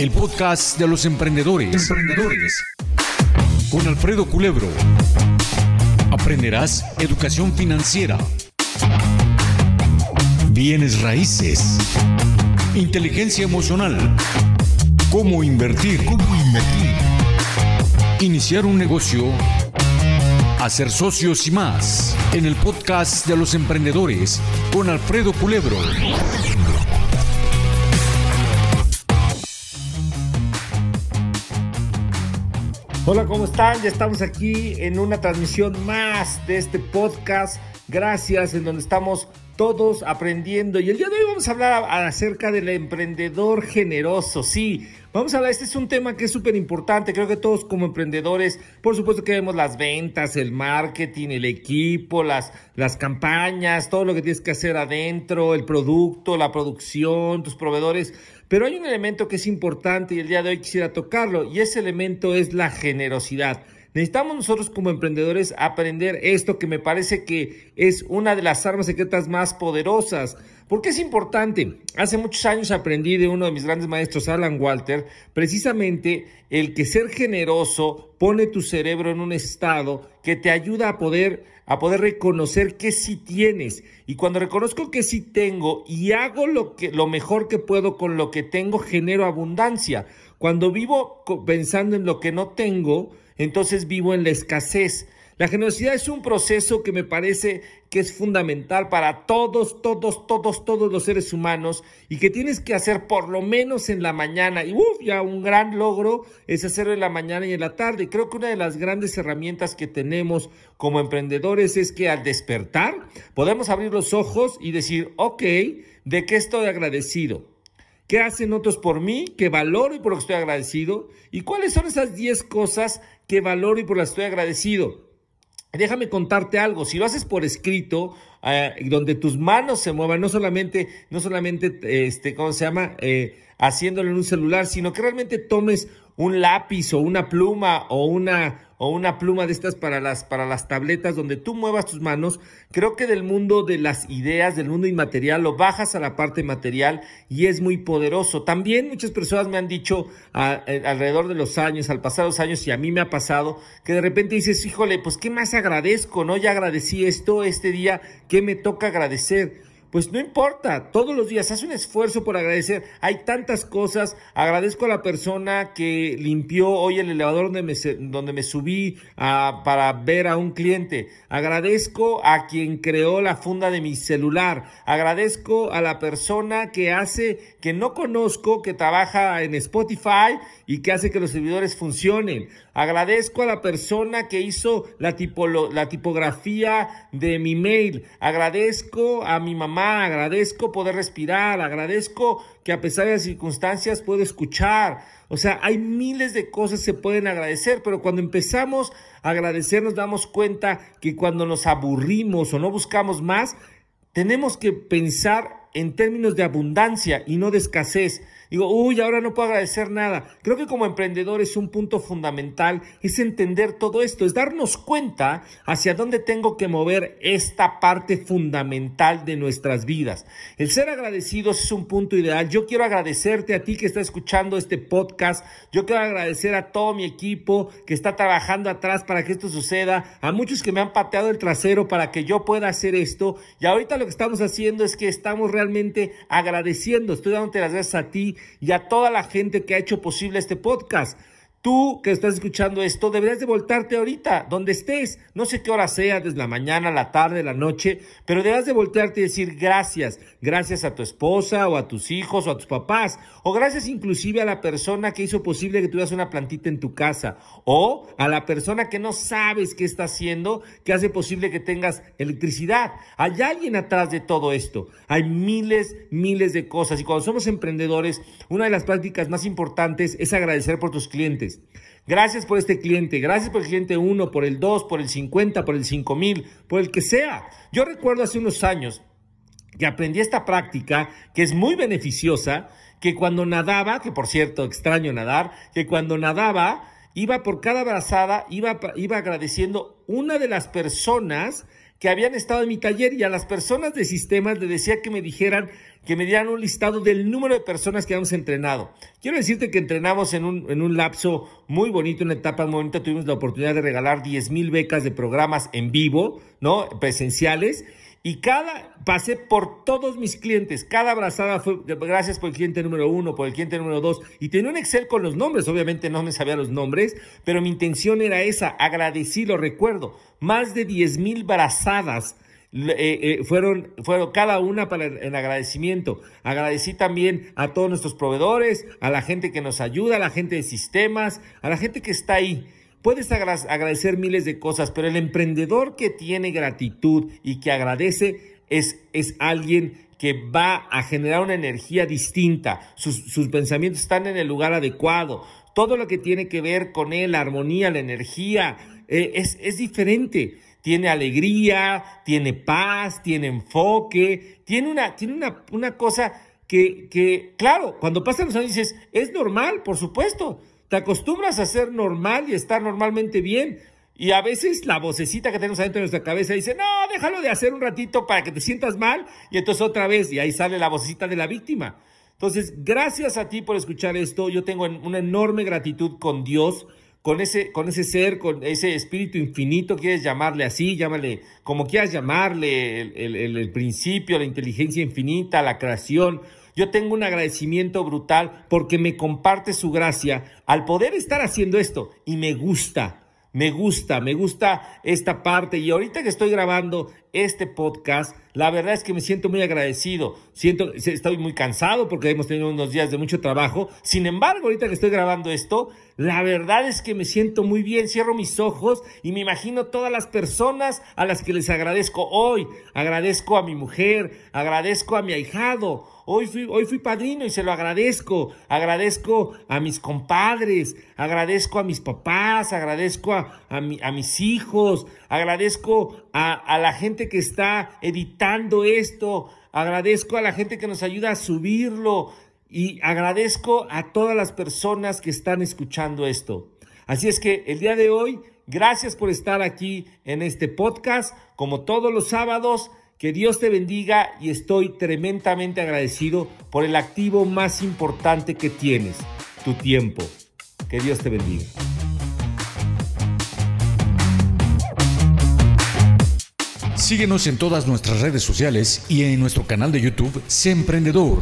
el podcast de los emprendedores. Emprendedores. Con Alfredo Culebro. Aprenderás educación financiera, bienes raíces, inteligencia emocional, cómo invertir, cómo invertir, iniciar un negocio, hacer socios y más en el podcast de los emprendedores con Alfredo Culebro. Hola, ¿cómo están? Ya estamos aquí en una transmisión más de este podcast. Gracias, en donde estamos todos aprendiendo. Y el día de hoy vamos a hablar acerca del emprendedor generoso. Sí, vamos a hablar, este es un tema que es súper importante. Creo que todos como emprendedores, por supuesto que vemos las ventas, el marketing, el equipo, las, las campañas, todo lo que tienes que hacer adentro, el producto, la producción, tus proveedores. Pero hay un elemento que es importante y el día de hoy quisiera tocarlo y ese elemento es la generosidad. Necesitamos nosotros como emprendedores aprender esto que me parece que es una de las armas secretas más poderosas. ¿Por qué es importante? Hace muchos años aprendí de uno de mis grandes maestros, Alan Walter, precisamente el que ser generoso pone tu cerebro en un estado que te ayuda a poder a poder reconocer que sí tienes. Y cuando reconozco que sí tengo y hago lo, que, lo mejor que puedo con lo que tengo, genero abundancia. Cuando vivo pensando en lo que no tengo, entonces vivo en la escasez. La generosidad es un proceso que me parece que es fundamental para todos, todos, todos, todos los seres humanos y que tienes que hacer por lo menos en la mañana. Y uf, ya un gran logro es hacerlo en la mañana y en la tarde. Creo que una de las grandes herramientas que tenemos como emprendedores es que al despertar podemos abrir los ojos y decir, ok, ¿de qué estoy agradecido? ¿Qué hacen otros por mí? ¿Qué valoro y por lo que estoy agradecido? ¿Y cuáles son esas 10 cosas que valoro y por las que estoy agradecido? Déjame contarte algo, si lo haces por escrito, eh, donde tus manos se muevan, no solamente, no solamente, este, ¿cómo se llama? Eh, haciéndolo en un celular, sino que realmente tomes un lápiz o una pluma o una, o una pluma de estas para las, para las tabletas donde tú muevas tus manos, creo que del mundo de las ideas, del mundo inmaterial, lo bajas a la parte material y es muy poderoso. También muchas personas me han dicho eh, alrededor de los años, al pasar los años, y a mí me ha pasado, que de repente dices, híjole, pues qué más agradezco, ¿no? Ya agradecí esto este día, ¿qué me toca agradecer? Pues no importa, todos los días haz un esfuerzo por agradecer. Hay tantas cosas. Agradezco a la persona que limpió hoy el elevador donde me, donde me subí para ver a un cliente. Agradezco a quien creó la funda de mi celular. Agradezco a la persona que hace, que no conozco, que trabaja en Spotify y que hace que los servidores funcionen. Agradezco a la persona que hizo la, la tipografía de mi mail. Agradezco a mi mamá. Agradezco poder respirar. Agradezco que a pesar de las circunstancias puedo escuchar. O sea, hay miles de cosas que se pueden agradecer, pero cuando empezamos a agradecer nos damos cuenta que cuando nos aburrimos o no buscamos más, tenemos que pensar en términos de abundancia y no de escasez. Digo, uy, ahora no puedo agradecer nada. Creo que como emprendedor es un punto fundamental, es entender todo esto, es darnos cuenta hacia dónde tengo que mover esta parte fundamental de nuestras vidas. El ser agradecidos es un punto ideal. Yo quiero agradecerte a ti que está escuchando este podcast. Yo quiero agradecer a todo mi equipo que está trabajando atrás para que esto suceda, a muchos que me han pateado el trasero para que yo pueda hacer esto. Y ahorita lo que estamos haciendo es que estamos realmente agradeciendo. Estoy dándote las gracias a ti y a toda la gente que ha hecho posible este podcast. Tú que estás escuchando esto, deberías de voltarte ahorita, donde estés. No sé qué hora sea, desde la mañana, la tarde, la noche, pero deberás de voltearte y decir gracias. Gracias a tu esposa o a tus hijos o a tus papás. O gracias inclusive a la persona que hizo posible que tuvieras una plantita en tu casa. O a la persona que no sabes qué está haciendo, que hace posible que tengas electricidad. Hay alguien atrás de todo esto. Hay miles, miles de cosas. Y cuando somos emprendedores, una de las prácticas más importantes es agradecer por tus clientes. Gracias por este cliente, gracias por el cliente 1, por el 2, por el 50, por el 5000, por el que sea. Yo recuerdo hace unos años que aprendí esta práctica que es muy beneficiosa, que cuando nadaba, que por cierto extraño nadar, que cuando nadaba iba por cada abrazada, iba, iba agradeciendo una de las personas que habían estado en mi taller y a las personas de sistemas les decía que me dijeran que me dieran un listado del número de personas que hemos entrenado. Quiero decirte que entrenamos en un, en un lapso muy bonito, una etapa muy bonita. Tuvimos la oportunidad de regalar 10 mil becas de programas en vivo, ¿no? Presenciales. Y cada, pasé por todos mis clientes, cada abrazada fue gracias por el cliente número uno, por el cliente número dos, y tenía un Excel con los nombres, obviamente no me sabía los nombres, pero mi intención era esa, agradecí, lo recuerdo, más de 10 mil brazadas eh, eh, fueron, fueron cada una para el, agradecimiento. Agradecí también a todos nuestros proveedores, a la gente que nos ayuda, a la gente de sistemas, a la gente que está ahí. Puedes agradecer miles de cosas, pero el emprendedor que tiene gratitud y que agradece es, es alguien que va a generar una energía distinta. Sus, pensamientos están en el lugar adecuado. Todo lo que tiene que ver con él, la armonía, la energía, eh, es, es diferente tiene alegría, tiene paz, tiene enfoque, tiene una, tiene una, una cosa que, que, claro, cuando pasan los años dices, es normal, por supuesto, te acostumbras a ser normal y estar normalmente bien. Y a veces la vocecita que tenemos adentro de nuestra cabeza dice, no, déjalo de hacer un ratito para que te sientas mal. Y entonces otra vez, y ahí sale la vocecita de la víctima. Entonces, gracias a ti por escuchar esto. Yo tengo una enorme gratitud con Dios con ese, con ese ser, con ese espíritu infinito, quieres llamarle así, llámale como quieras llamarle, el, el, principio, la inteligencia infinita, la creación. Yo tengo un agradecimiento brutal porque me comparte su gracia al poder estar haciendo esto y me gusta. Me gusta, me gusta esta parte y ahorita que estoy grabando este podcast, la verdad es que me siento muy agradecido. Siento, estoy muy cansado porque hemos tenido unos días de mucho trabajo. Sin embargo, ahorita que estoy grabando esto, la verdad es que me siento muy bien. Cierro mis ojos y me imagino todas las personas a las que les agradezco hoy. Agradezco a mi mujer, agradezco a mi ahijado, Hoy fui, hoy fui padrino y se lo agradezco. Agradezco a mis compadres, agradezco a mis papás, agradezco a, mis hijos, agradezco a la gente que está editando esto, agradezco a la gente que nos ayuda a subirlo y agradezco a todas las personas que están escuchando esto. Así es que el día de hoy, gracias por estar aquí en este podcast, como todos los sábados. Que Dios te bendiga y estoy tremendamente agradecido por el activo más importante que tienes, tu tiempo. Que Dios te bendiga. Síguenos en todas nuestras redes sociales y en nuestro canal de YouTube, Sé Emprendedor